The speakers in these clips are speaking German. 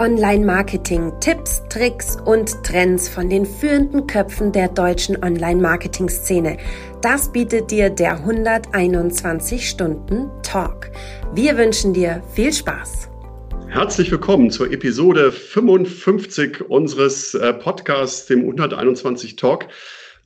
Online-Marketing, Tipps, Tricks und Trends von den führenden Köpfen der deutschen Online-Marketing-Szene. Das bietet dir der 121 Stunden Talk. Wir wünschen dir viel Spaß. Herzlich willkommen zur Episode 55 unseres äh, Podcasts, dem 121 Talk.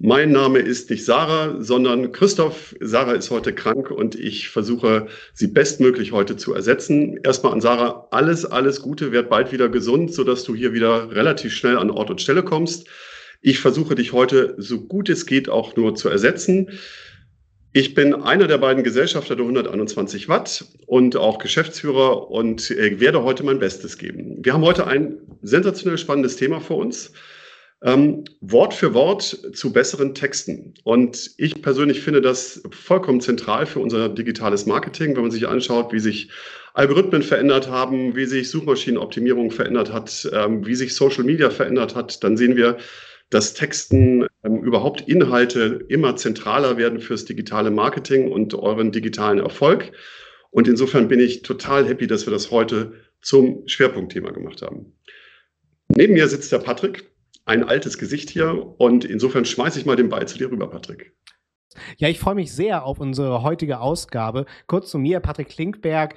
Mein Name ist nicht Sarah, sondern Christoph. Sarah ist heute krank und ich versuche, sie bestmöglich heute zu ersetzen. Erstmal an Sarah alles, alles Gute, werd bald wieder gesund, sodass du hier wieder relativ schnell an Ort und Stelle kommst. Ich versuche dich heute so gut es geht auch nur zu ersetzen. Ich bin einer der beiden Gesellschafter der 121 Watt und auch Geschäftsführer und äh, werde heute mein Bestes geben. Wir haben heute ein sensationell spannendes Thema vor uns. Ähm, Wort für Wort zu besseren Texten. Und ich persönlich finde das vollkommen zentral für unser digitales Marketing, wenn man sich anschaut, wie sich Algorithmen verändert haben, wie sich Suchmaschinenoptimierung verändert hat, ähm, wie sich Social Media verändert hat, dann sehen wir, dass Texten ähm, überhaupt Inhalte immer zentraler werden fürs digitale Marketing und euren digitalen Erfolg. Und insofern bin ich total happy, dass wir das heute zum Schwerpunktthema gemacht haben. Neben mir sitzt der Patrick ein altes Gesicht hier und insofern schmeiße ich mal den Ball zu dir rüber, Patrick. Ja, ich freue mich sehr auf unsere heutige Ausgabe. Kurz zu mir, Patrick Klinkberg,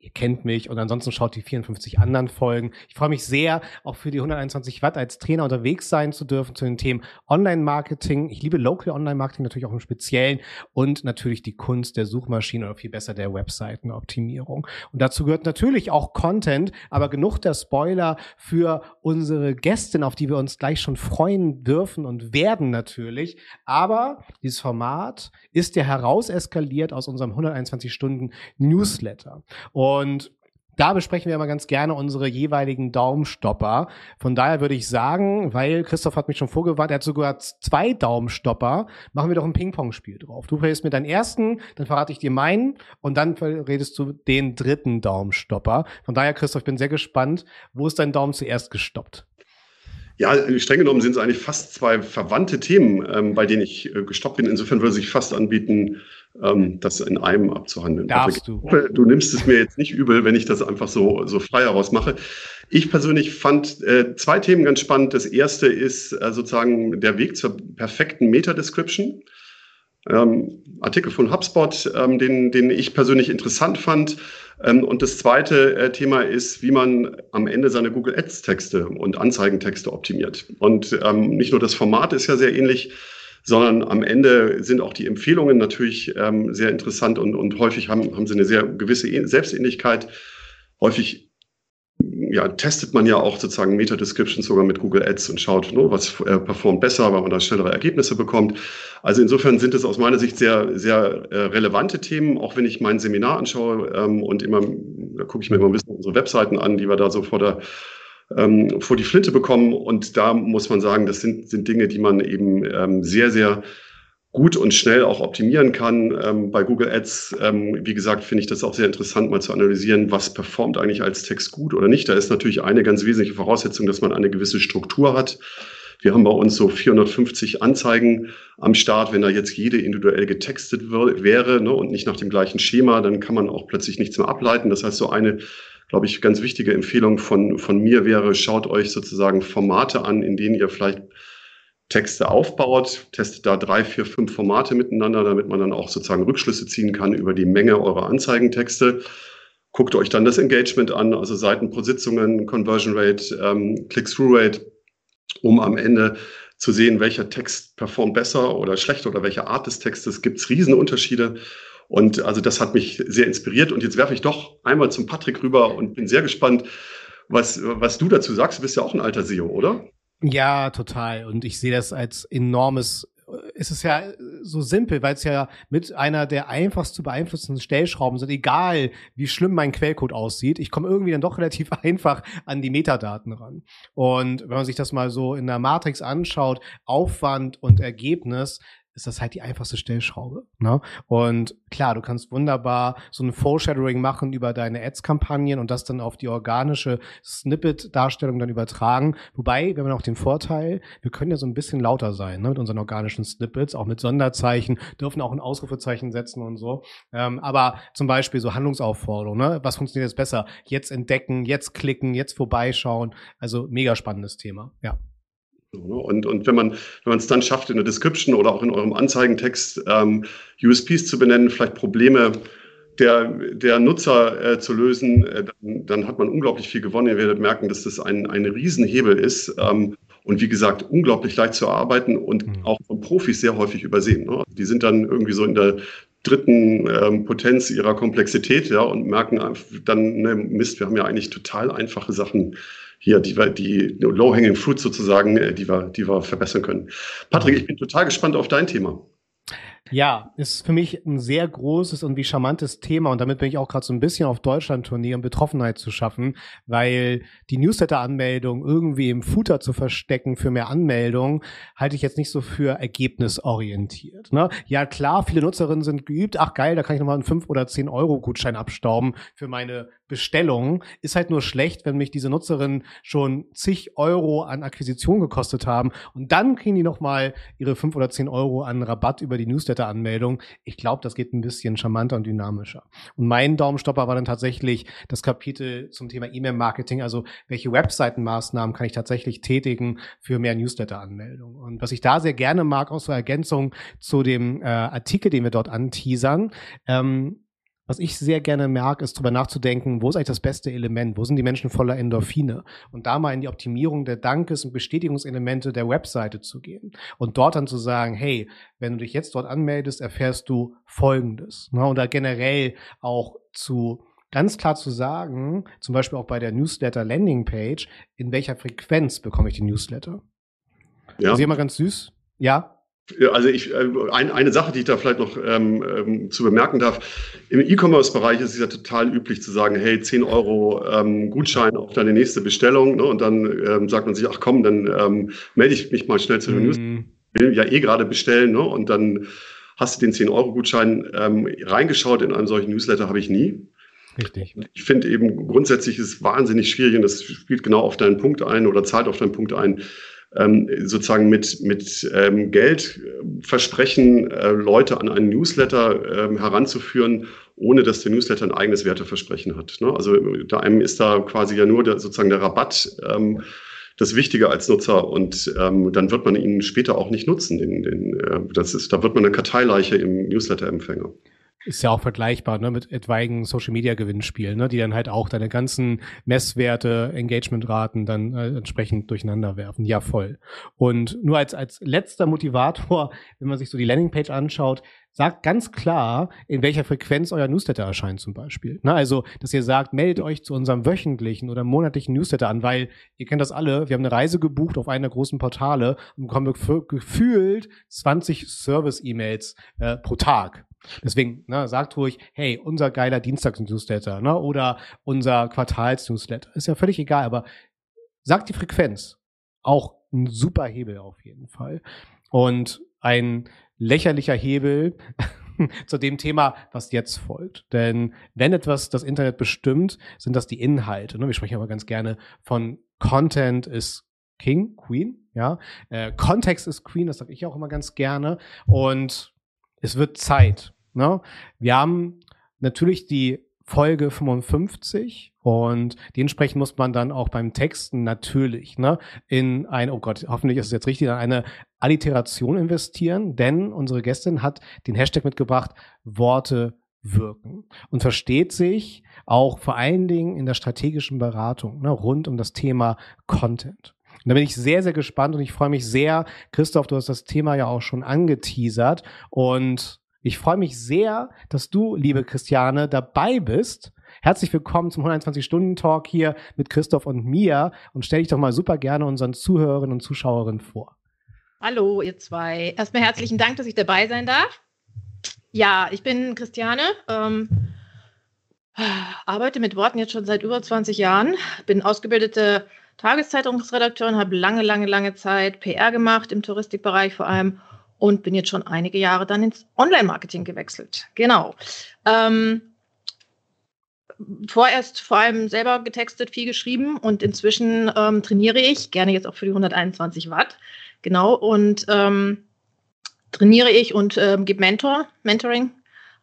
Ihr kennt mich und ansonsten schaut die 54 anderen Folgen. Ich freue mich sehr, auch für die 121 Watt als Trainer unterwegs sein zu dürfen zu den Themen Online-Marketing. Ich liebe Local Online-Marketing natürlich auch im Speziellen und natürlich die Kunst der Suchmaschine oder viel besser der Webseitenoptimierung. Und dazu gehört natürlich auch Content, aber genug der Spoiler für unsere Gästin, auf die wir uns gleich schon freuen dürfen und werden natürlich. Aber dieses Format ist ja herauseskaliert aus unserem 121 Stunden Newsletter. Und da besprechen wir immer ganz gerne unsere jeweiligen Daumenstopper. Von daher würde ich sagen, weil Christoph hat mich schon vorgewarnt, er hat sogar zwei Daumenstopper, machen wir doch ein Ping-Pong-Spiel drauf. Du redest mir deinen ersten, dann verrate ich dir meinen und dann redest du den dritten Daumenstopper. Von daher, Christoph, ich bin sehr gespannt. Wo ist dein Daumen zuerst gestoppt? Ja, streng genommen sind es eigentlich fast zwei verwandte Themen, ähm, bei denen ich äh, gestoppt bin. Insofern würde sich fast anbieten, ähm, das in einem abzuhandeln. Darfst du. Hoffe, du nimmst es mir jetzt nicht übel, wenn ich das einfach so, so frei heraus mache. Ich persönlich fand äh, zwei Themen ganz spannend. Das erste ist äh, sozusagen der Weg zur perfekten Meta-Description. Ähm, Artikel von HubSpot, ähm, den, den ich persönlich interessant fand. Ähm, und das zweite äh, Thema ist, wie man am Ende seine Google Ads Texte und Anzeigentexte optimiert. Und ähm, nicht nur das Format ist ja sehr ähnlich, sondern am Ende sind auch die Empfehlungen natürlich ähm, sehr interessant und, und häufig haben, haben sie eine sehr gewisse Selbstähnlichkeit. Häufig ja, testet man ja auch sozusagen Meta-Descriptions sogar mit Google Ads und schaut, ne, was äh, performt besser, weil man da schnellere Ergebnisse bekommt. Also insofern sind es aus meiner Sicht sehr, sehr äh, relevante Themen, auch wenn ich mein Seminar anschaue ähm, und immer, da gucke ich mir immer ein bisschen unsere Webseiten an, die wir da so vor der ähm, vor die Flinte bekommen. Und da muss man sagen, das sind, sind Dinge, die man eben ähm, sehr, sehr gut und schnell auch optimieren kann. Ähm, bei Google Ads, ähm, wie gesagt, finde ich das auch sehr interessant, mal zu analysieren, was performt eigentlich als Text gut oder nicht. Da ist natürlich eine ganz wesentliche Voraussetzung, dass man eine gewisse Struktur hat. Wir haben bei uns so 450 Anzeigen am Start. Wenn da jetzt jede individuell getextet wäre ne, und nicht nach dem gleichen Schema, dann kann man auch plötzlich nichts mehr ableiten. Das heißt, so eine glaube ich, ganz wichtige Empfehlung von, von mir wäre, schaut euch sozusagen Formate an, in denen ihr vielleicht Texte aufbaut, testet da drei, vier, fünf Formate miteinander, damit man dann auch sozusagen Rückschlüsse ziehen kann über die Menge eurer Anzeigentexte. Guckt euch dann das Engagement an, also Seiten pro Sitzungen, Conversion Rate, ähm, Click-Through-Rate, um am Ende zu sehen, welcher Text performt besser oder schlechter oder welche Art des Textes. Gibt es Riesenunterschiede. Und also das hat mich sehr inspiriert. Und jetzt werfe ich doch einmal zum Patrick rüber und bin sehr gespannt, was, was du dazu sagst. Du bist ja auch ein alter SEO, oder? Ja, total. Und ich sehe das als enormes es ist ja so simpel, weil es ja mit einer der einfachst zu beeinflussenden Stellschrauben sind, egal wie schlimm mein Quellcode aussieht. Ich komme irgendwie dann doch relativ einfach an die Metadaten ran. Und wenn man sich das mal so in der Matrix anschaut, Aufwand und Ergebnis, ist das halt die einfachste Stellschraube. Ne? Und klar, du kannst wunderbar so ein Foreshadowing machen über deine Ads-Kampagnen und das dann auf die organische Snippet-Darstellung dann übertragen. Wobei, wir haben auch den Vorteil, wir können ja so ein bisschen lauter sein ne? mit unseren organischen Snippets, auch mit Sonderzeichen, dürfen auch ein Ausrufezeichen setzen und so. Ähm, aber zum Beispiel so Handlungsaufforderungen, ne? was funktioniert jetzt besser? Jetzt entdecken, jetzt klicken, jetzt vorbeischauen. Also mega spannendes Thema, ja. Ne? Und, und wenn man wenn man es dann schafft, in der Description oder auch in eurem Anzeigentext ähm, USPs zu benennen, vielleicht Probleme der, der Nutzer äh, zu lösen, äh, dann, dann, hat man unglaublich viel gewonnen. Ihr werdet merken, dass das ein, ein Riesenhebel ist. Ähm, und wie gesagt, unglaublich leicht zu arbeiten und mhm. auch von Profis sehr häufig übersehen. Ne? Die sind dann irgendwie so in der dritten ähm, Potenz ihrer Komplexität ja, und merken dann, ne, Mist, wir haben ja eigentlich total einfache Sachen hier, die die Low-Hanging Fruit sozusagen, äh, die wir, die wir verbessern können. Patrick, ich bin total gespannt auf dein Thema. Ja, ist für mich ein sehr großes und wie charmantes Thema und damit bin ich auch gerade so ein bisschen auf Deutschland-Tournee, um Betroffenheit zu schaffen, weil die Newsletter-Anmeldung irgendwie im Footer zu verstecken für mehr Anmeldungen, halte ich jetzt nicht so für ergebnisorientiert. Ne? Ja klar, viele Nutzerinnen sind geübt, ach geil, da kann ich nochmal einen 5 oder 10 Euro Gutschein abstauben für meine Bestellung. Ist halt nur schlecht, wenn mich diese Nutzerinnen schon zig Euro an Akquisition gekostet haben und dann kriegen die nochmal ihre 5 oder 10 Euro an Rabatt über die Newsletter Newsletter-Anmeldung. Ich glaube, das geht ein bisschen charmanter und dynamischer. Und mein Daumenstopper war dann tatsächlich das Kapitel zum Thema E-Mail-Marketing, also welche Webseitenmaßnahmen kann ich tatsächlich tätigen für mehr Newsletter-Anmeldungen. Und was ich da sehr gerne mag, auch so Ergänzung zu dem äh, Artikel, den wir dort anteasern, ähm, was ich sehr gerne merke, ist darüber nachzudenken, wo ist eigentlich das beste Element? Wo sind die Menschen voller Endorphine? Und da mal in die Optimierung der Dankes- und Bestätigungselemente der Webseite zu gehen. Und dort dann zu sagen, hey, wenn du dich jetzt dort anmeldest, erfährst du Folgendes. Ne? Oder generell auch zu ganz klar zu sagen, zum Beispiel auch bei der Newsletter Landing Page, in welcher Frequenz bekomme ich die Newsletter? Ja. Also immer ganz süß. Ja, also ich, äh, ein, eine Sache, die ich da vielleicht noch ähm, ähm, zu bemerken darf. Im E-Commerce-Bereich ist es ja total üblich zu sagen, hey, 10 Euro ähm, Gutschein auf deine nächste Bestellung. Ne? Und dann ähm, sagt man sich, ach komm, dann ähm, melde ich mich mal schnell zu den mm. News. Will ja eh gerade bestellen. Ne? Und dann hast du den 10 Euro Gutschein ähm, reingeschaut in einen solchen Newsletter, habe ich nie. Richtig. Ich finde eben grundsätzlich ist es wahnsinnig schwierig und das spielt genau auf deinen Punkt ein oder zahlt auf deinen Punkt ein ähm, sozusagen mit, mit ähm, Geld versprechen, äh, Leute an einen Newsletter ähm, heranzuführen, ohne dass der Newsletter ein eigenes Werteversprechen hat. Ne? Also da einem ist da quasi ja nur der, sozusagen der Rabatt ähm, das Wichtige als Nutzer und ähm, dann wird man ihn später auch nicht nutzen. Den, den, äh, das ist, da wird man eine Karteileiche im Newsletter-Empfänger ist ja auch vergleichbar ne, mit etwaigen Social Media Gewinnspielen, ne, die dann halt auch deine ganzen Messwerte, Engagementraten dann äh, entsprechend durcheinander werfen. Ja, voll. Und nur als, als letzter Motivator, wenn man sich so die Landingpage anschaut, sagt ganz klar, in welcher Frequenz euer Newsletter erscheint zum Beispiel. Ne, also, dass ihr sagt, meldet euch zu unserem wöchentlichen oder monatlichen Newsletter an, weil ihr kennt das alle, wir haben eine Reise gebucht auf einer großen Portale und bekommen gefühlt 20 Service-E-Mails äh, pro Tag. Deswegen, ne, sagt ruhig, hey, unser geiler Dienstags-Newsletter, ne, oder unser Quartals-Newsletter. Ist ja völlig egal, aber sagt die Frequenz. Auch ein super Hebel auf jeden Fall. Und ein lächerlicher Hebel zu dem Thema, was jetzt folgt. Denn wenn etwas das Internet bestimmt, sind das die Inhalte. Ne? Wir sprechen aber ganz gerne von Content ist King, Queen, ja. Äh, Kontext ist Queen, das sage ich auch immer ganz gerne. Und es wird Zeit. Ne? Wir haben natürlich die Folge 55 und dementsprechend muss man dann auch beim Texten natürlich ne, in ein, oh Gott, hoffentlich ist es jetzt richtig, in eine Alliteration investieren, denn unsere Gästin hat den Hashtag mitgebracht, Worte wirken und versteht sich auch vor allen Dingen in der strategischen Beratung ne, rund um das Thema Content. Und da bin ich sehr, sehr gespannt und ich freue mich sehr. Christoph, du hast das Thema ja auch schon angeteasert und ich freue mich sehr, dass du, liebe Christiane, dabei bist. Herzlich willkommen zum 120-Stunden-Talk hier mit Christoph und mir und stell dich doch mal super gerne unseren Zuhörerinnen und Zuschauerinnen vor. Hallo, ihr zwei. Erstmal herzlichen Dank, dass ich dabei sein darf. Ja, ich bin Christiane, ähm, arbeite mit Worten jetzt schon seit über 20 Jahren, bin ausgebildete Tageszeitungsredakteurin, habe lange, lange, lange Zeit PR gemacht, im Touristikbereich vor allem und bin jetzt schon einige Jahre dann ins Online-Marketing gewechselt. Genau. Ähm, vorerst vor allem selber getextet, viel geschrieben und inzwischen ähm, trainiere ich, gerne jetzt auch für die 121 Watt. Genau. Und ähm, trainiere ich und ähm, gebe Mentor, Mentoring.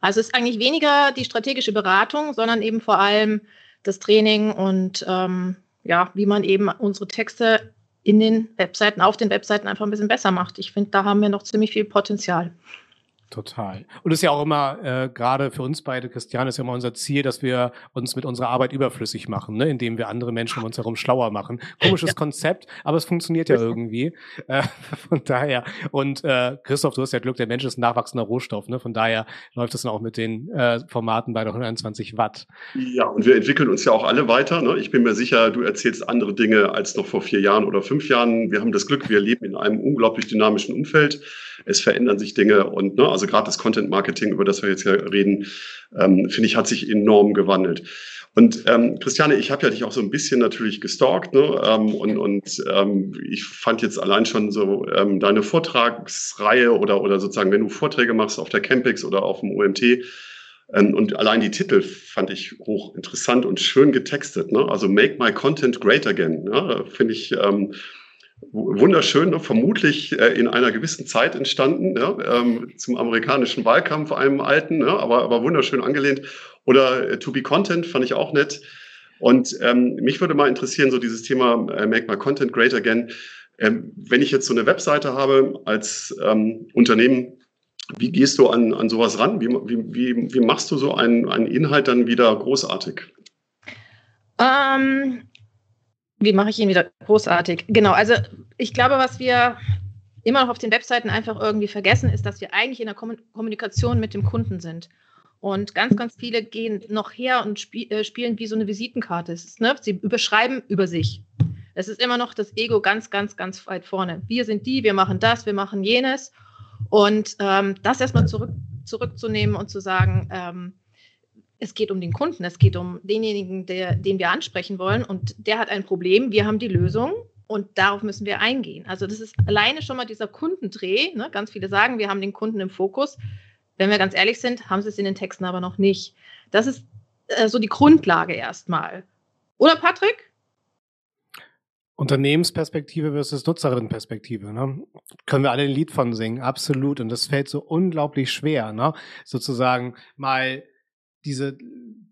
Also es ist eigentlich weniger die strategische Beratung, sondern eben vor allem das Training und ähm, ja, wie man eben unsere Texte in den Webseiten, auf den Webseiten einfach ein bisschen besser macht. Ich finde, da haben wir noch ziemlich viel Potenzial. Total. Und es ist ja auch immer, äh, gerade für uns beide, Christian, ist ja immer unser Ziel, dass wir uns mit unserer Arbeit überflüssig machen, ne? indem wir andere Menschen um uns herum schlauer machen. Komisches ja. Konzept, aber es funktioniert ja irgendwie. Äh, von daher. Und äh, Christoph, du hast ja Glück, der Mensch ist ein nachwachsender Rohstoff. Ne? Von daher läuft es dann auch mit den äh, Formaten bei der 120 Watt. Ja, und wir entwickeln uns ja auch alle weiter. Ne? Ich bin mir sicher, du erzählst andere Dinge als noch vor vier Jahren oder fünf Jahren. Wir haben das Glück, wir leben in einem unglaublich dynamischen Umfeld. Es verändern sich Dinge und ne, also gerade das Content Marketing, über das wir jetzt ja reden, ähm, finde ich, hat sich enorm gewandelt. Und ähm, Christiane, ich habe ja dich auch so ein bisschen natürlich gestalkt, ne? Ähm, und und ähm, ich fand jetzt allein schon so ähm, deine Vortragsreihe oder oder sozusagen, wenn du Vorträge machst auf der Campix oder auf dem OMT, ähm, und allein die Titel fand ich hoch interessant und schön getextet. Ne? Also Make My Content Great Again. Ne? Finde ich ähm, wunderschön, ne? vermutlich äh, in einer gewissen Zeit entstanden, ja? ähm, zum amerikanischen Wahlkampf, einem alten, ja? aber, aber wunderschön angelehnt. Oder äh, To Be Content fand ich auch nett. Und ähm, mich würde mal interessieren, so dieses Thema äh, Make My Content Great Again. Ähm, wenn ich jetzt so eine Webseite habe als ähm, Unternehmen, wie gehst du an, an sowas ran? Wie, wie, wie machst du so einen, einen Inhalt dann wieder großartig? Ähm, wie mache ich ihn wieder großartig? Genau, also ich glaube, was wir immer noch auf den Webseiten einfach irgendwie vergessen, ist, dass wir eigentlich in der Kommunikation mit dem Kunden sind. Und ganz, ganz viele gehen noch her und spiel, äh, spielen wie so eine Visitenkarte. Ist, ne? Sie überschreiben über sich. Es ist immer noch das Ego ganz, ganz, ganz weit vorne. Wir sind die, wir machen das, wir machen jenes. Und ähm, das erstmal zurück, zurückzunehmen und zu sagen, ähm, es geht um den Kunden, es geht um denjenigen, der, den wir ansprechen wollen und der hat ein Problem, wir haben die Lösung und darauf müssen wir eingehen. Also das ist alleine schon mal dieser Kundendreh. Ne? Ganz viele sagen, wir haben den Kunden im Fokus. Wenn wir ganz ehrlich sind, haben sie es in den Texten aber noch nicht. Das ist äh, so die Grundlage erstmal. Oder Patrick? Unternehmensperspektive versus Nutzerinnenperspektive, ne? Können wir alle ein Lied von singen, absolut. Und das fällt so unglaublich schwer, ne? Sozusagen mal diese,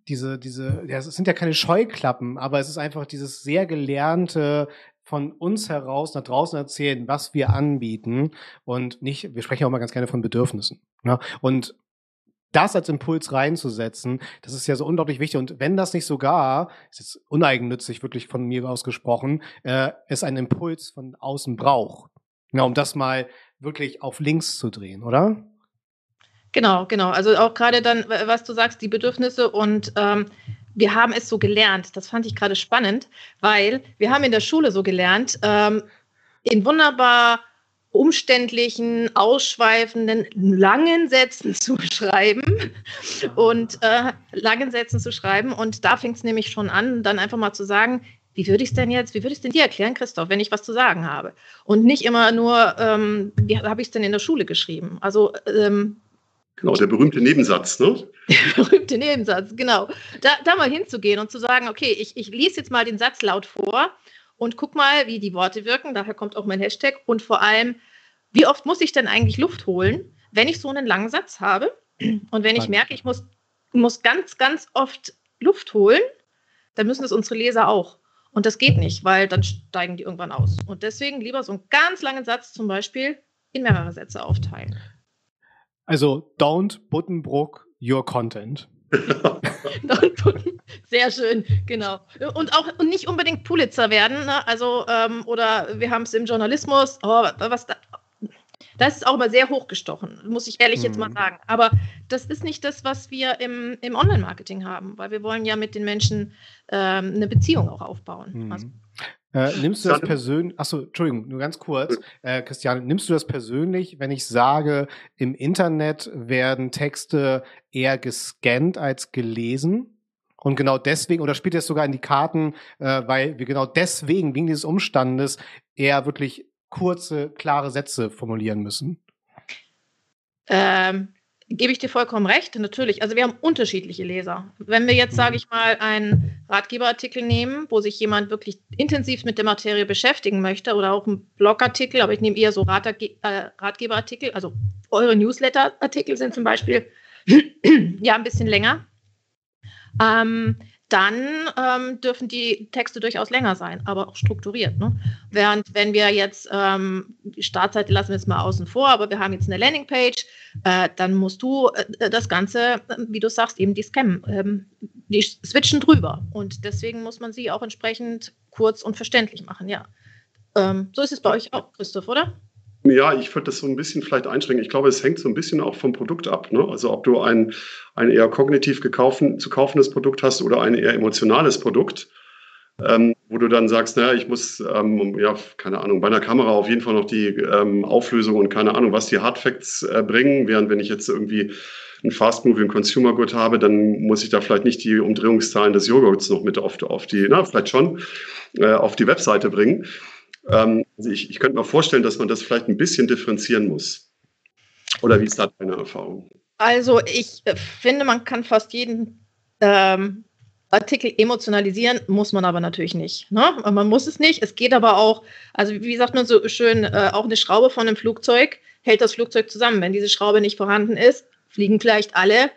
diese, diese, ja, es sind ja keine Scheuklappen, aber es ist einfach dieses sehr gelernte, von uns heraus nach draußen erzählen, was wir anbieten und nicht, wir sprechen auch mal ganz gerne von Bedürfnissen. Ne? Und das als Impuls reinzusetzen, das ist ja so unglaublich wichtig. Und wenn das nicht sogar, ist jetzt uneigennützig wirklich von mir ausgesprochen, äh, es einen Impuls von außen braucht, ja, um das mal wirklich auf links zu drehen, oder? Genau, genau. Also auch gerade dann, was du sagst, die Bedürfnisse und ähm, wir haben es so gelernt. Das fand ich gerade spannend, weil wir haben in der Schule so gelernt, ähm, in wunderbar umständlichen, ausschweifenden, langen Sätzen zu schreiben und äh, langen Sätzen zu schreiben. Und da fängt es nämlich schon an, dann einfach mal zu sagen, wie würde ich es denn jetzt, wie würde ich es denn dir erklären, Christoph, wenn ich was zu sagen habe? Und nicht immer nur, ähm, wie habe ich es denn in der Schule geschrieben? Also ähm, Genau, der berühmte Nebensatz, ne? Der berühmte Nebensatz, genau. Da, da mal hinzugehen und zu sagen, okay, ich, ich lese jetzt mal den Satz laut vor und guck mal, wie die Worte wirken. Daher kommt auch mein Hashtag. Und vor allem, wie oft muss ich denn eigentlich Luft holen, wenn ich so einen langen Satz habe? Und wenn ich merke, ich muss, muss ganz, ganz oft Luft holen, dann müssen es unsere Leser auch. Und das geht nicht, weil dann steigen die irgendwann aus. Und deswegen lieber so einen ganz langen Satz zum Beispiel in mehrere Sätze aufteilen. Also, don't Buttonbrook your content. Sehr schön, genau. Und auch und nicht unbedingt Pulitzer werden, ne? also ähm, oder wir haben es im Journalismus, oh, was da, das ist auch immer sehr hochgestochen, muss ich ehrlich jetzt mal mhm. sagen. Aber das ist nicht das, was wir im, im Online-Marketing haben, weil wir wollen ja mit den Menschen ähm, eine Beziehung auch aufbauen. Mhm. Also, äh, nimmst du das persönlich, achso, Entschuldigung, nur ganz kurz, äh, Christian, nimmst du das persönlich, wenn ich sage, im Internet werden Texte eher gescannt als gelesen? Und genau deswegen, oder spielt es sogar in die Karten, äh, weil wir genau deswegen, wegen dieses Umstandes, eher wirklich kurze, klare Sätze formulieren müssen? Ähm, gebe ich dir vollkommen recht, natürlich. Also wir haben unterschiedliche Leser. Wenn wir jetzt, sage ich mal, einen Ratgeberartikel nehmen, wo sich jemand wirklich intensiv mit der Materie beschäftigen möchte oder auch einen Blogartikel, aber ich nehme eher so Ratge äh, Ratgeberartikel, also eure Newsletterartikel sind zum Beispiel ja ein bisschen länger. Ähm, dann ähm, dürfen die Texte durchaus länger sein, aber auch strukturiert. Ne? Während wenn wir jetzt, ähm, die Startseite lassen wir jetzt mal außen vor, aber wir haben jetzt eine Landingpage, äh, dann musst du äh, das Ganze, äh, wie du sagst, eben die Scam, ähm, die switchen drüber. Und deswegen muss man sie auch entsprechend kurz und verständlich machen, ja. Ähm, so ist es bei euch auch, Christoph, oder? Ja, ich würde das so ein bisschen vielleicht einschränken. Ich glaube, es hängt so ein bisschen auch vom Produkt ab. Ne? Also ob du ein, ein eher kognitiv gekaufen, zu kaufendes Produkt hast oder ein eher emotionales Produkt, ähm, wo du dann sagst, naja, ich muss, ähm, ja, keine Ahnung, bei einer Kamera auf jeden Fall noch die ähm, Auflösung und keine Ahnung, was die Hardfacts äh, bringen, während wenn ich jetzt irgendwie ein Fast-Moving Consumer Good habe, dann muss ich da vielleicht nicht die Umdrehungszahlen des Joghurts noch mit auf, auf die, na, vielleicht schon, äh, auf die Webseite bringen. Ähm, also ich, ich könnte mir vorstellen, dass man das vielleicht ein bisschen differenzieren muss. Oder wie ist da deine Erfahrung? Also ich äh, finde, man kann fast jeden ähm, Artikel emotionalisieren, muss man aber natürlich nicht. Ne? Man muss es nicht. Es geht aber auch, also wie sagt man so schön, äh, auch eine Schraube von einem Flugzeug hält das Flugzeug zusammen. Wenn diese Schraube nicht vorhanden ist, fliegen vielleicht alle,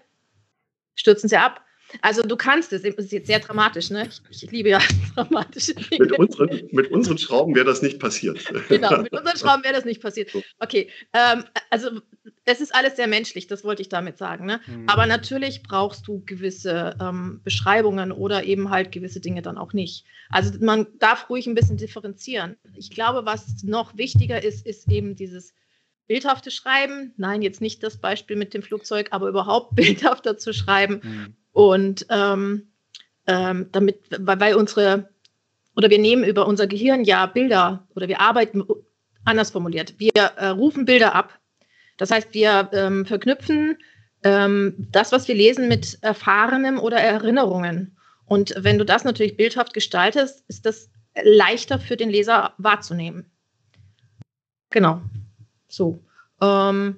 stürzen sie ab. Also du kannst es, das ist jetzt sehr dramatisch, ne? Ich, ich liebe ja dramatische Dinge. Mit unseren, mit unseren Schrauben wäre das nicht passiert. Genau, mit unseren Schrauben wäre das nicht passiert. Okay, ähm, also es ist alles sehr menschlich, das wollte ich damit sagen. Ne? Mhm. Aber natürlich brauchst du gewisse ähm, Beschreibungen oder eben halt gewisse Dinge dann auch nicht. Also man darf ruhig ein bisschen differenzieren. Ich glaube, was noch wichtiger ist, ist eben dieses bildhafte Schreiben. Nein, jetzt nicht das Beispiel mit dem Flugzeug, aber überhaupt bildhafter zu schreiben. Mhm und ähm, ähm, damit, weil, weil unsere, oder wir nehmen über unser Gehirn ja Bilder oder wir arbeiten anders formuliert. Wir äh, rufen Bilder ab. Das heißt, wir ähm, verknüpfen ähm, das, was wir lesen, mit Erfahrenem oder Erinnerungen. Und wenn du das natürlich bildhaft gestaltest, ist das leichter für den Leser wahrzunehmen. Genau. So. Ähm,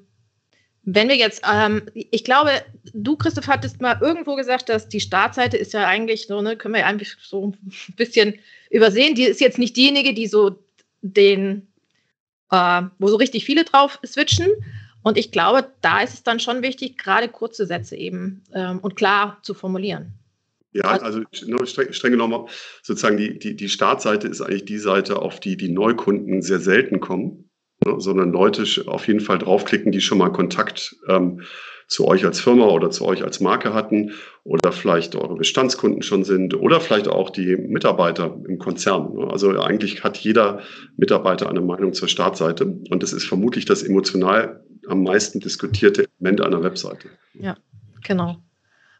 wenn wir jetzt, ähm, ich glaube, du, Christoph, hattest mal irgendwo gesagt, dass die Startseite ist ja eigentlich so, ne, können wir eigentlich so ein bisschen übersehen. Die ist jetzt nicht diejenige, die so den, äh, wo so richtig viele drauf switchen. Und ich glaube, da ist es dann schon wichtig, gerade kurze Sätze eben ähm, und klar zu formulieren. Ja, also streng, streng genommen, sozusagen die, die, die Startseite ist eigentlich die Seite, auf die die Neukunden sehr selten kommen ne, sondern Leute auf jeden Fall draufklicken, die schon mal Kontakt ähm, zu euch als Firma oder zu euch als Marke hatten oder vielleicht eure Bestandskunden schon sind oder vielleicht auch die Mitarbeiter im Konzern. Ne. Also eigentlich hat jeder Mitarbeiter eine Meinung zur Startseite und das ist vermutlich das emotional am meisten diskutierte Element einer Webseite. Ja, genau.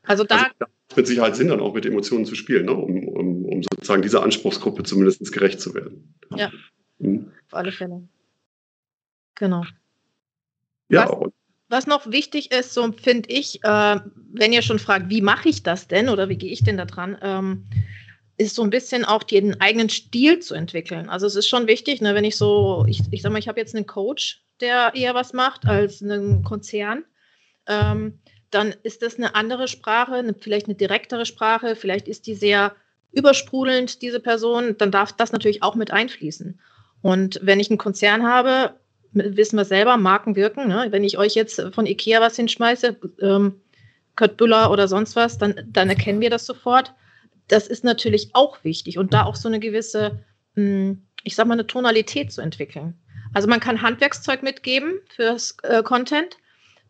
Also da also, mit Sicherheit Sinn, dann auch mit Emotionen zu spielen, ne? um, um, um sozusagen dieser Anspruchsgruppe zumindest gerecht zu werden. Ja, mhm. auf alle Fälle. Genau. Ja. Was, was noch wichtig ist, so finde ich, äh, wenn ihr schon fragt, wie mache ich das denn oder wie gehe ich denn da dran, ähm, ist so ein bisschen auch den eigenen Stil zu entwickeln. Also es ist schon wichtig, ne, wenn ich so, ich, ich sag mal, ich habe jetzt einen Coach, der eher was macht als einen Konzern, ähm, dann ist das eine andere Sprache, eine, vielleicht eine direktere Sprache, vielleicht ist die sehr übersprudelnd, diese Person, dann darf das natürlich auch mit einfließen. Und wenn ich einen Konzern habe, wissen wir selber, Marken wirken. Ne? Wenn ich euch jetzt von Ikea was hinschmeiße, ähm, Kurt Büller oder sonst was, dann, dann erkennen wir das sofort. Das ist natürlich auch wichtig und da auch so eine gewisse, hm, ich sag mal, eine Tonalität zu entwickeln. Also man kann Handwerkszeug mitgeben fürs äh, Content.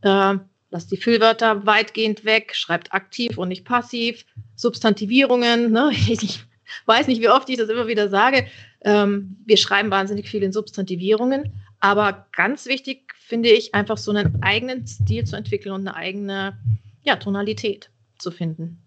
Äh, lasst die Füllwörter weitgehend weg, schreibt aktiv und nicht passiv, Substantivierungen. Ne? Ich weiß nicht, wie oft ich das immer wieder sage. Ähm, wir schreiben wahnsinnig viel in Substantivierungen, aber ganz wichtig finde ich einfach so einen eigenen Stil zu entwickeln und eine eigene ja, Tonalität zu finden.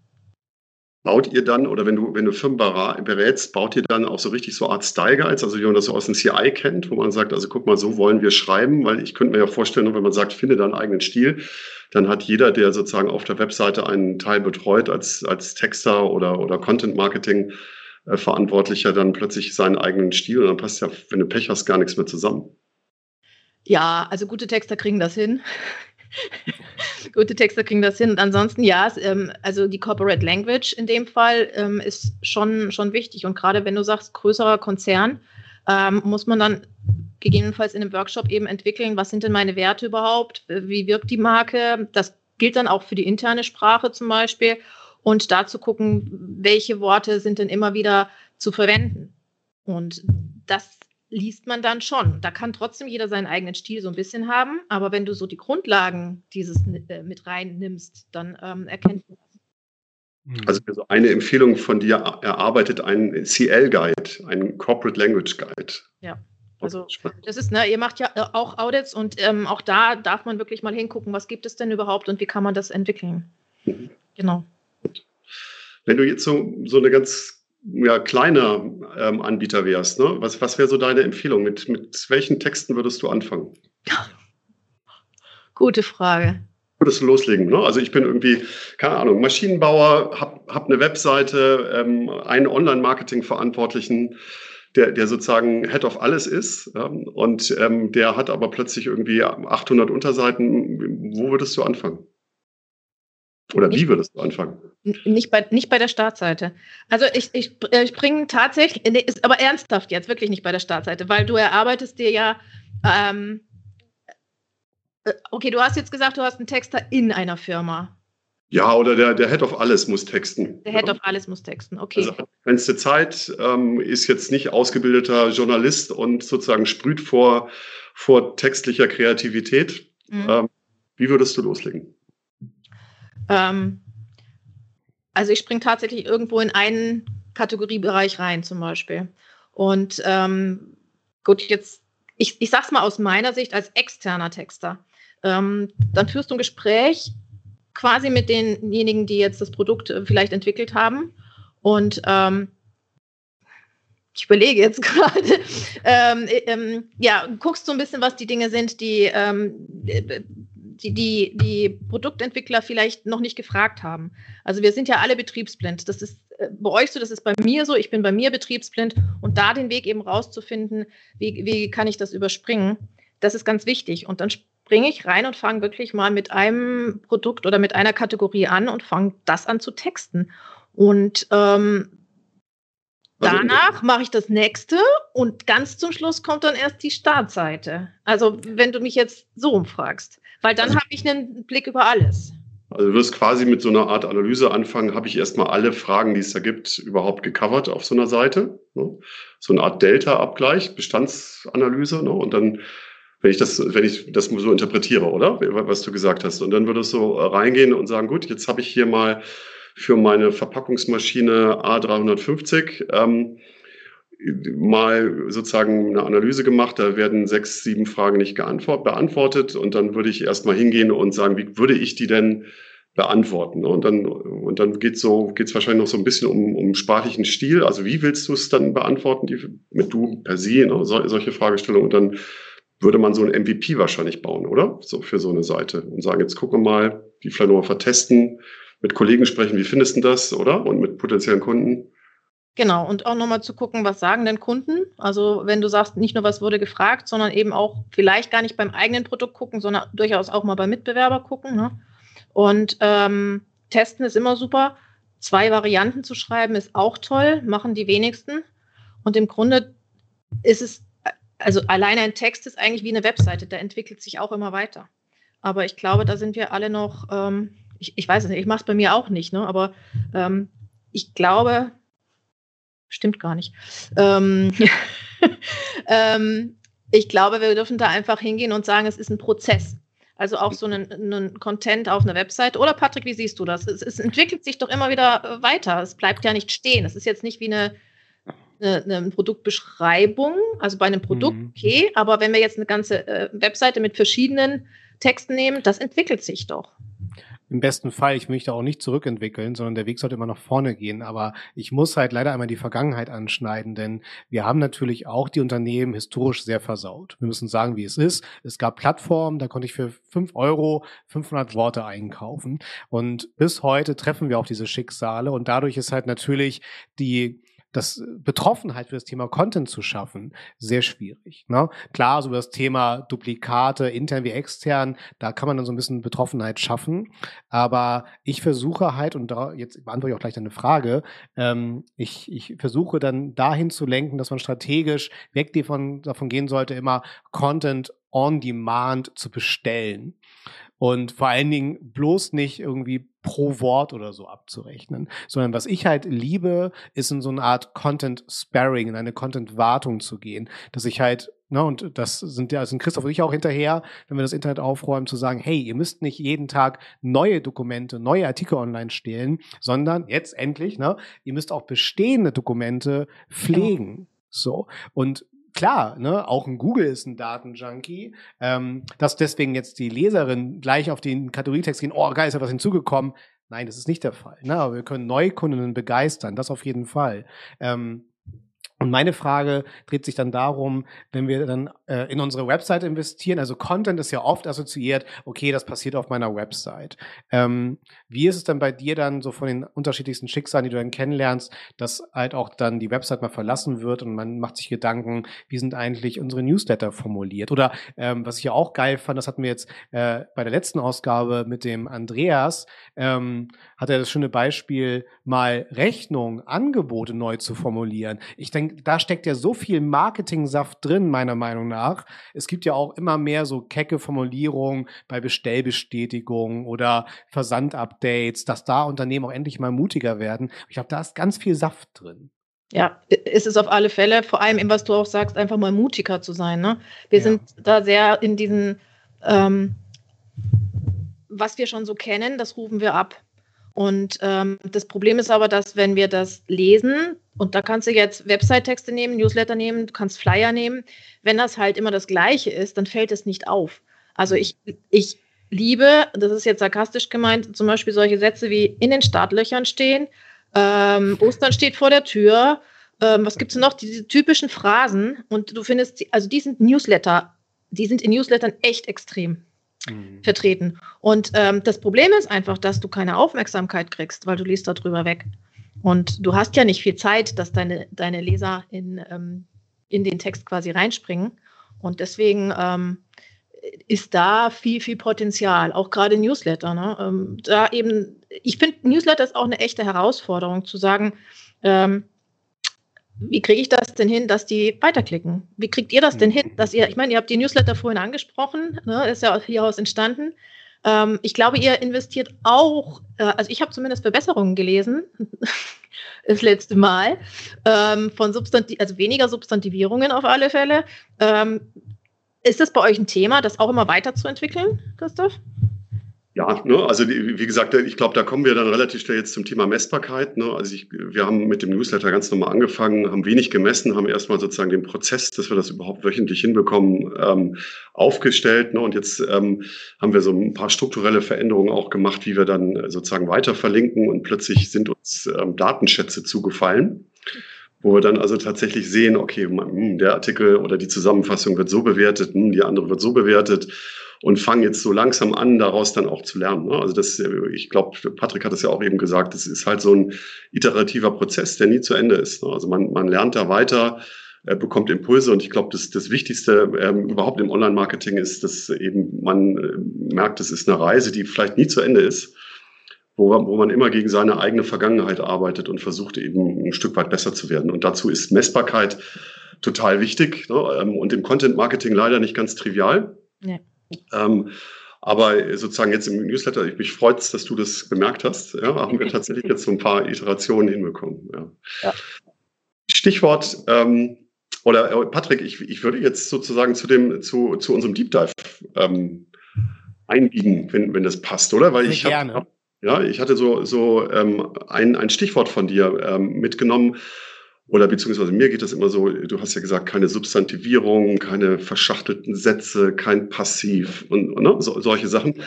Baut ihr dann, oder wenn du, wenn du Firmen berätst, baut ihr dann auch so richtig so Art Style Guides, also wie man das so aus dem CI kennt, wo man sagt, also guck mal, so wollen wir schreiben, weil ich könnte mir ja vorstellen, wenn man sagt, finde deinen eigenen Stil, dann hat jeder, der sozusagen auf der Webseite einen Teil betreut als, als Texter oder, oder Content Marketing äh, Verantwortlicher, dann plötzlich seinen eigenen Stil und dann passt ja, wenn du Pech hast, gar nichts mehr zusammen. Ja, also gute Texter kriegen das hin. Gute Texte kriegen das hin. Und ansonsten, ja, es, ähm, also die Corporate Language in dem Fall ähm, ist schon, schon wichtig. Und gerade wenn du sagst, größerer Konzern, ähm, muss man dann gegebenenfalls in einem Workshop eben entwickeln, was sind denn meine Werte überhaupt, wie wirkt die Marke. Das gilt dann auch für die interne Sprache zum Beispiel. Und da zu gucken, welche Worte sind denn immer wieder zu verwenden. Und das liest man dann schon. Da kann trotzdem jeder seinen eigenen Stil so ein bisschen haben, aber wenn du so die Grundlagen dieses äh, mit reinnimmst, dann ähm, erkennt man das. Hm. Also so eine Empfehlung von dir erarbeitet ein CL-Guide, ein Corporate Language Guide. Ja. Also das ist, ne, ihr macht ja äh, auch Audits und ähm, auch da darf man wirklich mal hingucken, was gibt es denn überhaupt und wie kann man das entwickeln. Mhm. Genau. Wenn du jetzt so, so eine ganz ja, kleiner ähm, Anbieter wärst, ne? was, was wäre so deine Empfehlung? Mit, mit welchen Texten würdest du anfangen? Gute Frage. Würdest du loslegen? Ne? Also ich bin irgendwie, keine Ahnung, Maschinenbauer, habe hab eine Webseite, ähm, einen Online-Marketing-Verantwortlichen, der, der sozusagen Head of alles ist ähm, und ähm, der hat aber plötzlich irgendwie 800 Unterseiten. Wo würdest du anfangen? Oder nicht, wie würdest du anfangen? Nicht bei, nicht bei der Startseite. Also ich, ich, äh, ich bringe tatsächlich, nee, ist aber ernsthaft jetzt, wirklich nicht bei der Startseite, weil du erarbeitest dir ja, ähm, äh, okay, du hast jetzt gesagt, du hast einen Texter in einer Firma. Ja, oder der, der Head of Alles muss texten. Der Head ja. of Alles muss texten, okay. Also Fenster Zeit ähm, ist jetzt nicht ausgebildeter Journalist und sozusagen sprüht vor, vor textlicher Kreativität. Mhm. Ähm, wie würdest du loslegen? Ähm, also ich springe tatsächlich irgendwo in einen Kategoriebereich rein zum Beispiel. Und ähm, gut, jetzt, ich, ich sage es mal aus meiner Sicht als externer Texter. Ähm, dann führst du ein Gespräch quasi mit denjenigen, die jetzt das Produkt äh, vielleicht entwickelt haben. Und ähm, ich überlege jetzt gerade, ähm, äh, ähm, ja, guckst so ein bisschen, was die Dinge sind, die ähm, die, die, die Produktentwickler vielleicht noch nicht gefragt haben. Also wir sind ja alle betriebsblind. Das ist äh, bei euch so, das ist bei mir so, ich bin bei mir betriebsblind und da den Weg eben rauszufinden, wie, wie kann ich das überspringen, das ist ganz wichtig. Und dann springe ich rein und fange wirklich mal mit einem Produkt oder mit einer Kategorie an und fange das an zu texten. Und ähm, also, Danach mache ich das nächste und ganz zum Schluss kommt dann erst die Startseite. Also wenn du mich jetzt so umfragst, weil dann also, habe ich einen Blick über alles. Also du wirst quasi mit so einer Art Analyse anfangen, habe ich erstmal alle Fragen, die es da gibt, überhaupt gecovert auf so einer Seite. Ne? So eine Art Delta-Abgleich, Bestandsanalyse. Ne? Und dann, wenn ich das, wenn ich das so interpretiere, oder? Was du gesagt hast. Und dann würdest du reingehen und sagen, gut, jetzt habe ich hier mal für meine Verpackungsmaschine A350 ähm, mal sozusagen eine Analyse gemacht. Da werden sechs, sieben Fragen nicht beantwortet. Und dann würde ich erstmal hingehen und sagen, wie würde ich die denn beantworten? Und dann, und dann geht so, geht's wahrscheinlich noch so ein bisschen um, um sprachlichen Stil. Also wie willst du es dann beantworten, die, mit du per se, ne, so, solche Fragestellungen? Und dann würde man so ein MVP wahrscheinlich bauen, oder? So für so eine Seite und sagen, jetzt gucken wir mal, die vielleicht nochmal vertesten, mit Kollegen sprechen, wie findest du das, oder? Und mit potenziellen Kunden. Genau, und auch nochmal zu gucken, was sagen denn Kunden? Also wenn du sagst, nicht nur was wurde gefragt, sondern eben auch vielleicht gar nicht beim eigenen Produkt gucken, sondern durchaus auch mal beim Mitbewerber gucken. Ne? Und ähm, testen ist immer super. Zwei Varianten zu schreiben ist auch toll, machen die wenigsten. Und im Grunde ist es, also alleine ein Text ist eigentlich wie eine Webseite, der entwickelt sich auch immer weiter. Aber ich glaube, da sind wir alle noch ähm, ich, ich weiß es nicht, ich mache es bei mir auch nicht, ne? aber ähm, ich glaube, stimmt gar nicht. Ähm, ähm, ich glaube, wir dürfen da einfach hingehen und sagen, es ist ein Prozess. Also auch so einen, einen Content auf einer Website. Oder Patrick, wie siehst du das? Es, es, entwickelt sich doch immer wieder äh, weiter. Es bleibt ja nicht stehen. Es ist jetzt nicht wie eine, eine, eine Produktbeschreibung, also bei einem Produkt, mhm. okay, aber wenn wir jetzt eine ganze äh, Webseite mit verschiedenen Texten nehmen, das entwickelt sich doch im besten Fall, ich möchte auch nicht zurückentwickeln, sondern der Weg sollte immer nach vorne gehen. Aber ich muss halt leider einmal die Vergangenheit anschneiden, denn wir haben natürlich auch die Unternehmen historisch sehr versaut. Wir müssen sagen, wie es ist. Es gab Plattformen, da konnte ich für fünf Euro 500 Worte einkaufen. Und bis heute treffen wir auch diese Schicksale und dadurch ist halt natürlich die das Betroffenheit für das Thema Content zu schaffen, sehr schwierig. Ne? Klar, so das Thema Duplikate, intern wie extern, da kann man dann so ein bisschen Betroffenheit schaffen. Aber ich versuche halt, und da jetzt beantworte ich auch gleich deine Frage, ähm, ich, ich versuche dann dahin zu lenken, dass man strategisch weg davon, davon gehen sollte, immer Content on Demand zu bestellen und vor allen Dingen bloß nicht irgendwie pro Wort oder so abzurechnen, sondern was ich halt liebe, ist in so eine Art Content Sparring, in eine Content Wartung zu gehen, dass ich halt Ne, und das sind ja, sind Christoph und ich auch hinterher, wenn wir das Internet aufräumen, zu sagen, hey, ihr müsst nicht jeden Tag neue Dokumente, neue Artikel online stellen, sondern jetzt endlich, ne, ihr müsst auch bestehende Dokumente pflegen. Genau. So. Und klar, ne, auch ein Google ist ein Datenjunkie, ähm, dass deswegen jetzt die Leserin gleich auf den Kategorietext gehen, oh geil, ist ja was hinzugekommen. Nein, das ist nicht der Fall. Ne? Aber wir können Neukundinnen begeistern, das auf jeden Fall. Ähm, und meine Frage dreht sich dann darum, wenn wir dann äh, in unsere Website investieren, also Content ist ja oft assoziiert, okay, das passiert auf meiner Website. Ähm, wie ist es dann bei dir dann so von den unterschiedlichsten Schicksalen, die du dann kennenlernst, dass halt auch dann die Website mal verlassen wird und man macht sich Gedanken, wie sind eigentlich unsere Newsletter formuliert? Oder ähm, was ich ja auch geil fand, das hatten wir jetzt äh, bei der letzten Ausgabe mit dem Andreas, ähm, hat er das schöne Beispiel, mal Rechnung, Angebote neu zu formulieren. Ich denke, da steckt ja so viel Marketing-Saft drin, meiner Meinung nach. Es gibt ja auch immer mehr so kecke Formulierungen bei Bestellbestätigungen oder Versandupdates, dass da Unternehmen auch endlich mal mutiger werden. Ich glaube, da ist ganz viel Saft drin. Ja, ist es auf alle Fälle, vor allem, was du auch sagst, einfach mal mutiger zu sein. Ne? Wir ja. sind da sehr in diesen, ähm, was wir schon so kennen, das rufen wir ab. Und ähm, das Problem ist aber, dass wenn wir das lesen, und da kannst du jetzt Website-Texte nehmen, Newsletter nehmen, du kannst Flyer nehmen, wenn das halt immer das Gleiche ist, dann fällt es nicht auf. Also ich, ich liebe, das ist jetzt sarkastisch gemeint, zum Beispiel solche Sätze wie in den Startlöchern stehen, ähm, Ostern steht vor der Tür, ähm, was gibt es noch? Diese typischen Phrasen und du findest, also die sind Newsletter, die sind in Newslettern echt extrem mhm. vertreten. Und ähm, das Problem ist einfach, dass du keine Aufmerksamkeit kriegst, weil du liest darüber weg. Und du hast ja nicht viel Zeit, dass deine, deine Leser in, ähm, in den Text quasi reinspringen. Und deswegen ähm, ist da viel, viel Potenzial, auch gerade Newsletter. Ne? Ähm, da eben, ich finde, Newsletter ist auch eine echte Herausforderung, zu sagen, ähm, wie kriege ich das denn hin, dass die weiterklicken? Wie kriegt ihr das denn hin, dass ihr, ich meine, ihr habt die Newsletter vorhin angesprochen, ne, ist ja hieraus entstanden. Ähm, ich glaube, ihr investiert auch, äh, also ich habe zumindest Verbesserungen gelesen, das letzte Mal, ähm, von Substantiv, also weniger Substantivierungen auf alle Fälle. Ähm, ist das bei euch ein Thema, das auch immer weiterzuentwickeln, Christoph? Ja, ne, also die, wie gesagt, ich glaube, da kommen wir dann relativ schnell jetzt zum Thema Messbarkeit. Ne? Also ich, wir haben mit dem Newsletter ganz normal angefangen, haben wenig gemessen, haben erstmal sozusagen den Prozess, dass wir das überhaupt wöchentlich hinbekommen, ähm, aufgestellt. Ne? Und jetzt ähm, haben wir so ein paar strukturelle Veränderungen auch gemacht, wie wir dann sozusagen weiter verlinken und plötzlich sind uns ähm, Datenschätze zugefallen wo wir dann also tatsächlich sehen, okay, hm, der Artikel oder die Zusammenfassung wird so bewertet, hm, die andere wird so bewertet und fangen jetzt so langsam an, daraus dann auch zu lernen. Ne? Also das, ich glaube, Patrick hat es ja auch eben gesagt, das ist halt so ein iterativer Prozess, der nie zu Ende ist. Ne? Also man, man lernt da weiter, äh, bekommt Impulse und ich glaube, das, das Wichtigste ähm, überhaupt im Online-Marketing ist, dass eben man äh, merkt, es ist eine Reise, die vielleicht nie zu Ende ist wo, wo man immer gegen seine eigene Vergangenheit arbeitet und versucht eben ein Stück weit besser zu werden. Und dazu ist Messbarkeit total wichtig ne? Ähm, und im Content Marketing leider nicht ganz trivial. Ja. Ähm, aber sozusagen jetzt im Newsletter, ich mich freut dass du das gemerkt hast. Ja, haben wir tatsächlich jetzt so ein paar Iterationen hinbekommen. Ja. ja. Stichwort ähm, oder äh, Patrick, ich, ich würde jetzt sozusagen zu dem zu, zu unserem Deep Dive ähm, einbiegen, wenn, wenn das passt, oder? Weil Sehr ich habe ja, ich hatte so, so ähm, ein, ein Stichwort von dir ähm, mitgenommen. Oder beziehungsweise mir geht das immer so, du hast ja gesagt, keine Substantivierung, keine verschachtelten Sätze, kein Passiv und ne, so, solche Sachen.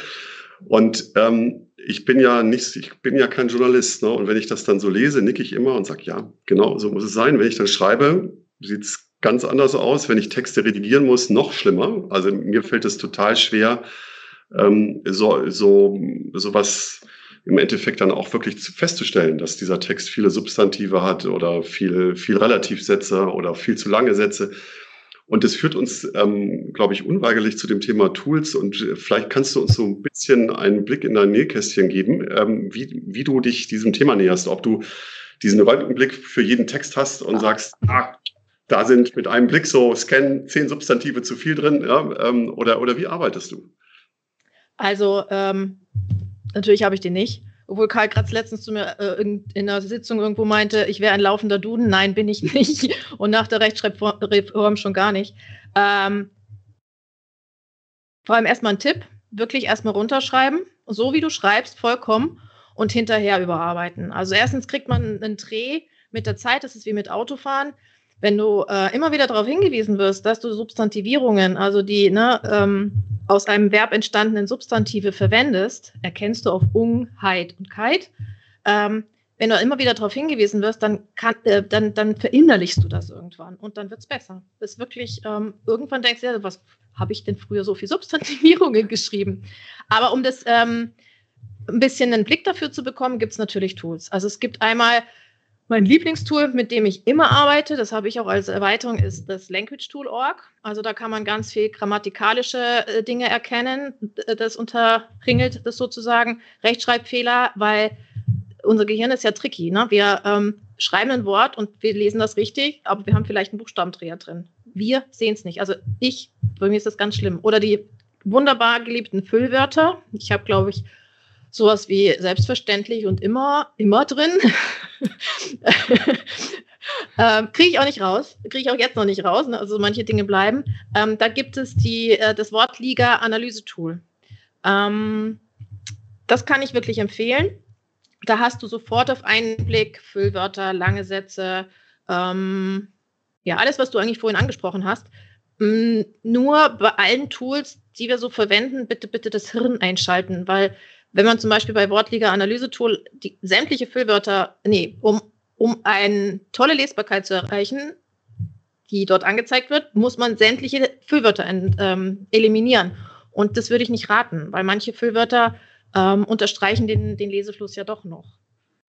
Und ähm, ich bin ja nicht, ich bin ja kein Journalist, ne? Und wenn ich das dann so lese, nicke ich immer und sage, ja, genau, so muss es sein. Wenn ich dann schreibe, sieht es ganz anders aus. Wenn ich Texte redigieren muss, noch schlimmer. Also mir fällt es total schwer, ähm, so, so, so was im Endeffekt dann auch wirklich festzustellen, dass dieser Text viele Substantive hat oder viel, viel Relativsätze oder viel zu lange Sätze. Und das führt uns, ähm, glaube ich, unweigerlich zu dem Thema Tools. Und vielleicht kannst du uns so ein bisschen einen Blick in dein Nähkästchen geben, ähm, wie, wie du dich diesem Thema näherst. Ob du diesen Röntgenblick für jeden Text hast und sagst, ah, da sind mit einem Blick so Scan zehn Substantive zu viel drin, ja, ähm, oder, oder wie arbeitest du? Also, ähm, natürlich habe ich den nicht. Obwohl Karl Kratz letztens zu mir äh, in, in einer Sitzung irgendwo meinte, ich wäre ein laufender Duden. Nein, bin ich nicht. Und nach der Rechtschreibreform schon gar nicht. Ähm, vor allem erstmal ein Tipp, wirklich erstmal runterschreiben, so wie du schreibst, vollkommen und hinterher überarbeiten. Also erstens kriegt man einen Dreh mit der Zeit, das ist wie mit Autofahren. Wenn du äh, immer wieder darauf hingewiesen wirst, dass du Substantivierungen, also die ne, ähm, aus einem Verb entstandenen Substantive verwendest, erkennst du auf Ungheit und Keit. Ähm, wenn du immer wieder darauf hingewiesen wirst, dann, kann, äh, dann, dann verinnerlichst du das irgendwann und dann wird es besser. Ist wirklich, ähm, irgendwann denkst du, ja, was habe ich denn früher so viel Substantivierungen geschrieben? Aber um das ähm, ein bisschen einen Blick dafür zu bekommen, gibt es natürlich Tools. Also es gibt einmal mein Lieblingstool, mit dem ich immer arbeite, das habe ich auch als Erweiterung, ist das Language Tool.org. Also da kann man ganz viel grammatikalische äh, Dinge erkennen. Das unterringelt das sozusagen Rechtschreibfehler, weil unser Gehirn ist ja tricky. Ne? Wir ähm, schreiben ein Wort und wir lesen das richtig, aber wir haben vielleicht einen Buchstabendreher drin. Wir sehen es nicht. Also ich, bei mir ist das ganz schlimm. Oder die wunderbar geliebten Füllwörter. Ich habe, glaube ich, sowas wie selbstverständlich und immer, immer drin. ähm, Kriege ich auch nicht raus, kriege ich auch jetzt noch nicht raus, ne? also manche Dinge bleiben. Ähm, da gibt es die, äh, das Wortliga-Analyse-Tool. Ähm, das kann ich wirklich empfehlen. Da hast du sofort auf einen Blick Füllwörter, lange Sätze, ähm, ja, alles, was du eigentlich vorhin angesprochen hast. Mm, nur bei allen Tools, die wir so verwenden, bitte, bitte das Hirn einschalten, weil wenn man zum Beispiel bei Wortliga Analyse Tool die sämtliche Füllwörter, nee, um, um eine tolle Lesbarkeit zu erreichen, die dort angezeigt wird, muss man sämtliche Füllwörter ähm, eliminieren. Und das würde ich nicht raten, weil manche Füllwörter ähm, unterstreichen den, den Lesefluss ja doch noch.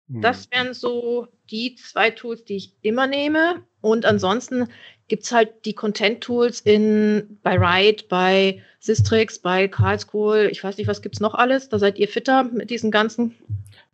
Hm. Das wären so die zwei Tools, die ich immer nehme. Und ansonsten gibt es halt die Content-Tools in bei Write, bei Sistrix, bei Karlsruhe. Ich weiß nicht, was gibt es noch alles? Da seid ihr fitter mit diesen ganzen.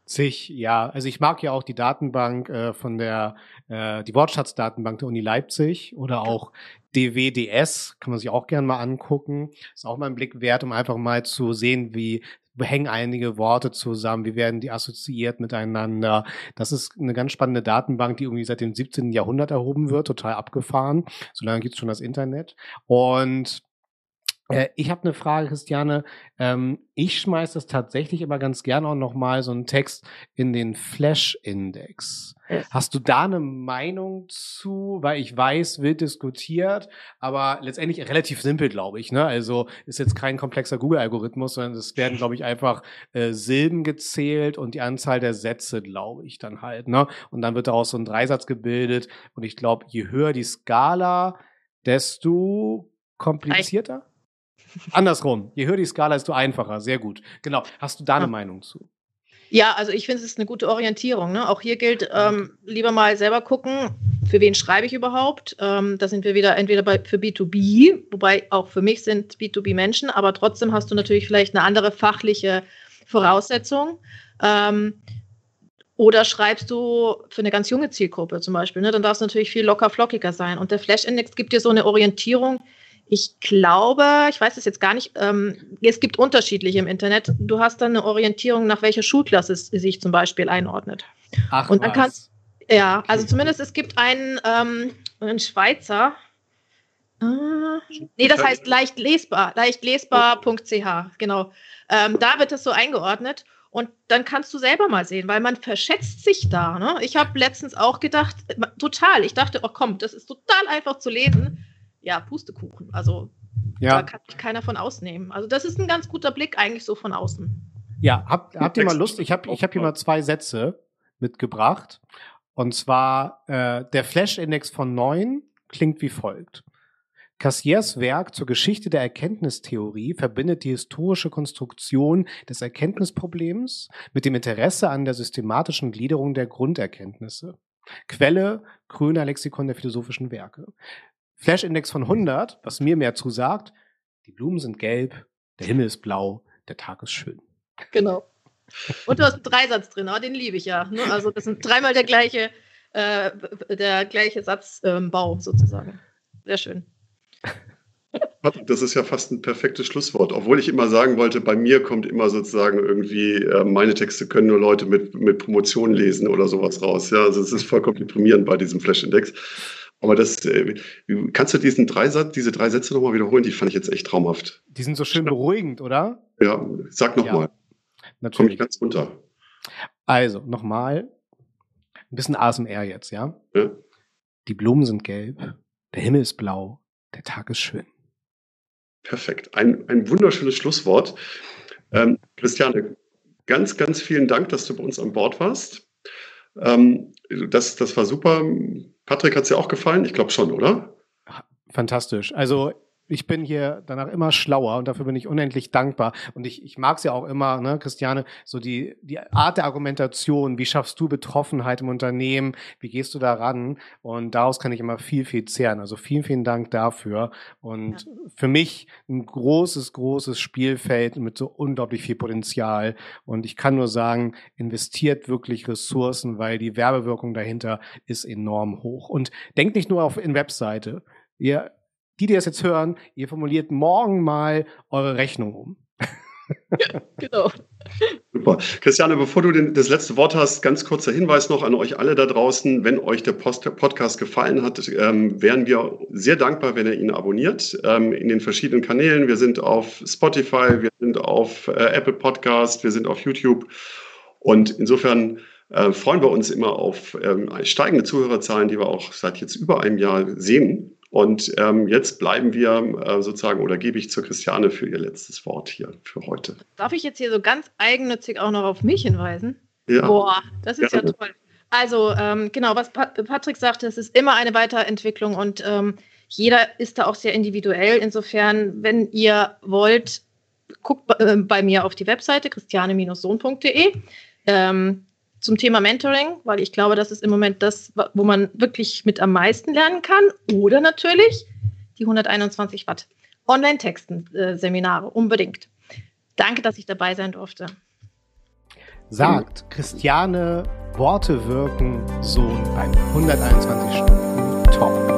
Sich, ja. Also ich mag ja auch die Datenbank äh, von der, äh, die Wortschatzdatenbank der Uni Leipzig oder auch DWDS, kann man sich auch gerne mal angucken. Ist auch mal ein Blick wert, um einfach mal zu sehen, wie hängen einige Worte zusammen, wie werden die assoziiert miteinander. Das ist eine ganz spannende Datenbank, die irgendwie seit dem 17. Jahrhundert erhoben wird, total abgefahren. So lange gibt es schon das Internet. Und äh, ich habe eine Frage, Christiane. Ähm, ich schmeiße das tatsächlich immer ganz gerne auch nochmal so einen Text in den Flash-Index. Hast du da eine Meinung zu? Weil ich weiß, wird diskutiert, aber letztendlich relativ simpel, glaube ich. Ne? Also ist jetzt kein komplexer Google-Algorithmus, sondern es werden, glaube ich, einfach äh, Silben gezählt und die Anzahl der Sätze, glaube ich, dann halt. Ne? Und dann wird daraus so ein Dreisatz gebildet. Und ich glaube, je höher die Skala, desto komplizierter. Andersrum. Je höher die Skala, desto einfacher. Sehr gut. Genau. Hast du da eine ja. Meinung zu? Ja, also ich finde, es ist eine gute Orientierung. Ne? Auch hier gilt, ähm, lieber mal selber gucken, für wen schreibe ich überhaupt. Ähm, da sind wir wieder entweder bei, für B2B, wobei auch für mich sind B2B Menschen, aber trotzdem hast du natürlich vielleicht eine andere fachliche Voraussetzung. Ähm, oder schreibst du für eine ganz junge Zielgruppe zum Beispiel, ne? dann darf es natürlich viel locker flockiger sein. Und der Flash-Index gibt dir so eine Orientierung, ich glaube, ich weiß es jetzt gar nicht, ähm, es gibt unterschiedliche im Internet. Du hast dann eine Orientierung, nach welcher Schulklasse es sich zum Beispiel einordnet. Ach, Und dann was. kannst ja, also zumindest es gibt einen, ähm, einen Schweizer. Äh, nee, das heißt leicht lesbar, leichtlesbar.ch, genau. Ähm, da wird das so eingeordnet. Und dann kannst du selber mal sehen, weil man verschätzt sich da. Ne? Ich habe letztens auch gedacht, total, ich dachte, oh komm, das ist total einfach zu lesen ja, Pustekuchen. Also ja. da kann sich keiner von ausnehmen. Also das ist ein ganz guter Blick eigentlich so von außen. Ja, habt, habt ihr mal Lust? Ich habe ich hab hier mal zwei Sätze mitgebracht. Und zwar äh, der Flash-Index von 9 klingt wie folgt. Cassiers Werk zur Geschichte der Erkenntnistheorie verbindet die historische Konstruktion des Erkenntnisproblems mit dem Interesse an der systematischen Gliederung der Grunderkenntnisse. Quelle Kröner Lexikon der philosophischen Werke. Flash-Index von 100, was mir mehr zusagt, die Blumen sind gelb, der Himmel ist blau, der Tag ist schön. Genau. Und du hast einen Dreisatz drin, aber den liebe ich ja. Ne? Also das sind dreimal der gleiche, äh, der gleiche Satzbau ähm, sozusagen. Sehr schön. Das ist ja fast ein perfektes Schlusswort. Obwohl ich immer sagen wollte, bei mir kommt immer sozusagen irgendwie, äh, meine Texte können nur Leute mit, mit Promotion lesen oder sowas raus. Ja, also es ist vollkommen deprimierend bei diesem Flash-Index. Aber das, äh, kannst du diesen drei Satz, diese drei Sätze nochmal wiederholen? Die fand ich jetzt echt traumhaft. Die sind so schön beruhigend, oder? Ja, sag nochmal. Ja, Komme ich ganz runter. Also, nochmal. Ein bisschen ASMR jetzt, ja? ja? Die Blumen sind gelb, der Himmel ist blau, der Tag ist schön. Perfekt. Ein, ein wunderschönes Schlusswort. Ähm, Christiane, ganz, ganz vielen Dank, dass du bei uns an Bord warst. Ähm, das, das war super. Patrick hat es ja auch gefallen? Ich glaube schon, oder? Fantastisch. Also ich bin hier danach immer schlauer und dafür bin ich unendlich dankbar. Und ich, ich mag es ja auch immer, ne, Christiane, so die, die Art der Argumentation, wie schaffst du Betroffenheit im Unternehmen, wie gehst du da ran? Und daraus kann ich immer viel, viel zehren. Also vielen, vielen Dank dafür. Und ja. für mich ein großes, großes Spielfeld mit so unglaublich viel Potenzial. Und ich kann nur sagen, investiert wirklich Ressourcen, weil die Werbewirkung dahinter ist enorm hoch. Und denkt nicht nur auf in Webseite. Ihr die, die das jetzt hören, ihr formuliert morgen mal eure Rechnung um. Ja, genau. Super. Christiane, bevor du den, das letzte Wort hast, ganz kurzer Hinweis noch an euch alle da draußen. Wenn euch der Post Podcast gefallen hat, ähm, wären wir sehr dankbar, wenn ihr ihn abonniert ähm, in den verschiedenen Kanälen. Wir sind auf Spotify, wir sind auf äh, Apple Podcast, wir sind auf YouTube. Und insofern äh, freuen wir uns immer auf ähm, steigende Zuhörerzahlen, die wir auch seit jetzt über einem Jahr sehen. Und ähm, jetzt bleiben wir äh, sozusagen oder gebe ich zur Christiane für ihr letztes Wort hier für heute. Darf ich jetzt hier so ganz eigennützig auch noch auf mich hinweisen? Ja. Boah, das ist Gerne. ja toll. Also ähm, genau, was Pat Patrick sagte, es ist immer eine Weiterentwicklung und ähm, jeder ist da auch sehr individuell. Insofern, wenn ihr wollt, guckt bei, äh, bei mir auf die Webseite christiane-sohn.de. Ähm, zum Thema Mentoring, weil ich glaube, das ist im Moment das, wo man wirklich mit am meisten lernen kann. Oder natürlich die 121 Watt Online-Texten-Seminare, unbedingt. Danke, dass ich dabei sein durfte. Sagt Christiane Worte wirken Sohn beim 121 Stunden Talk.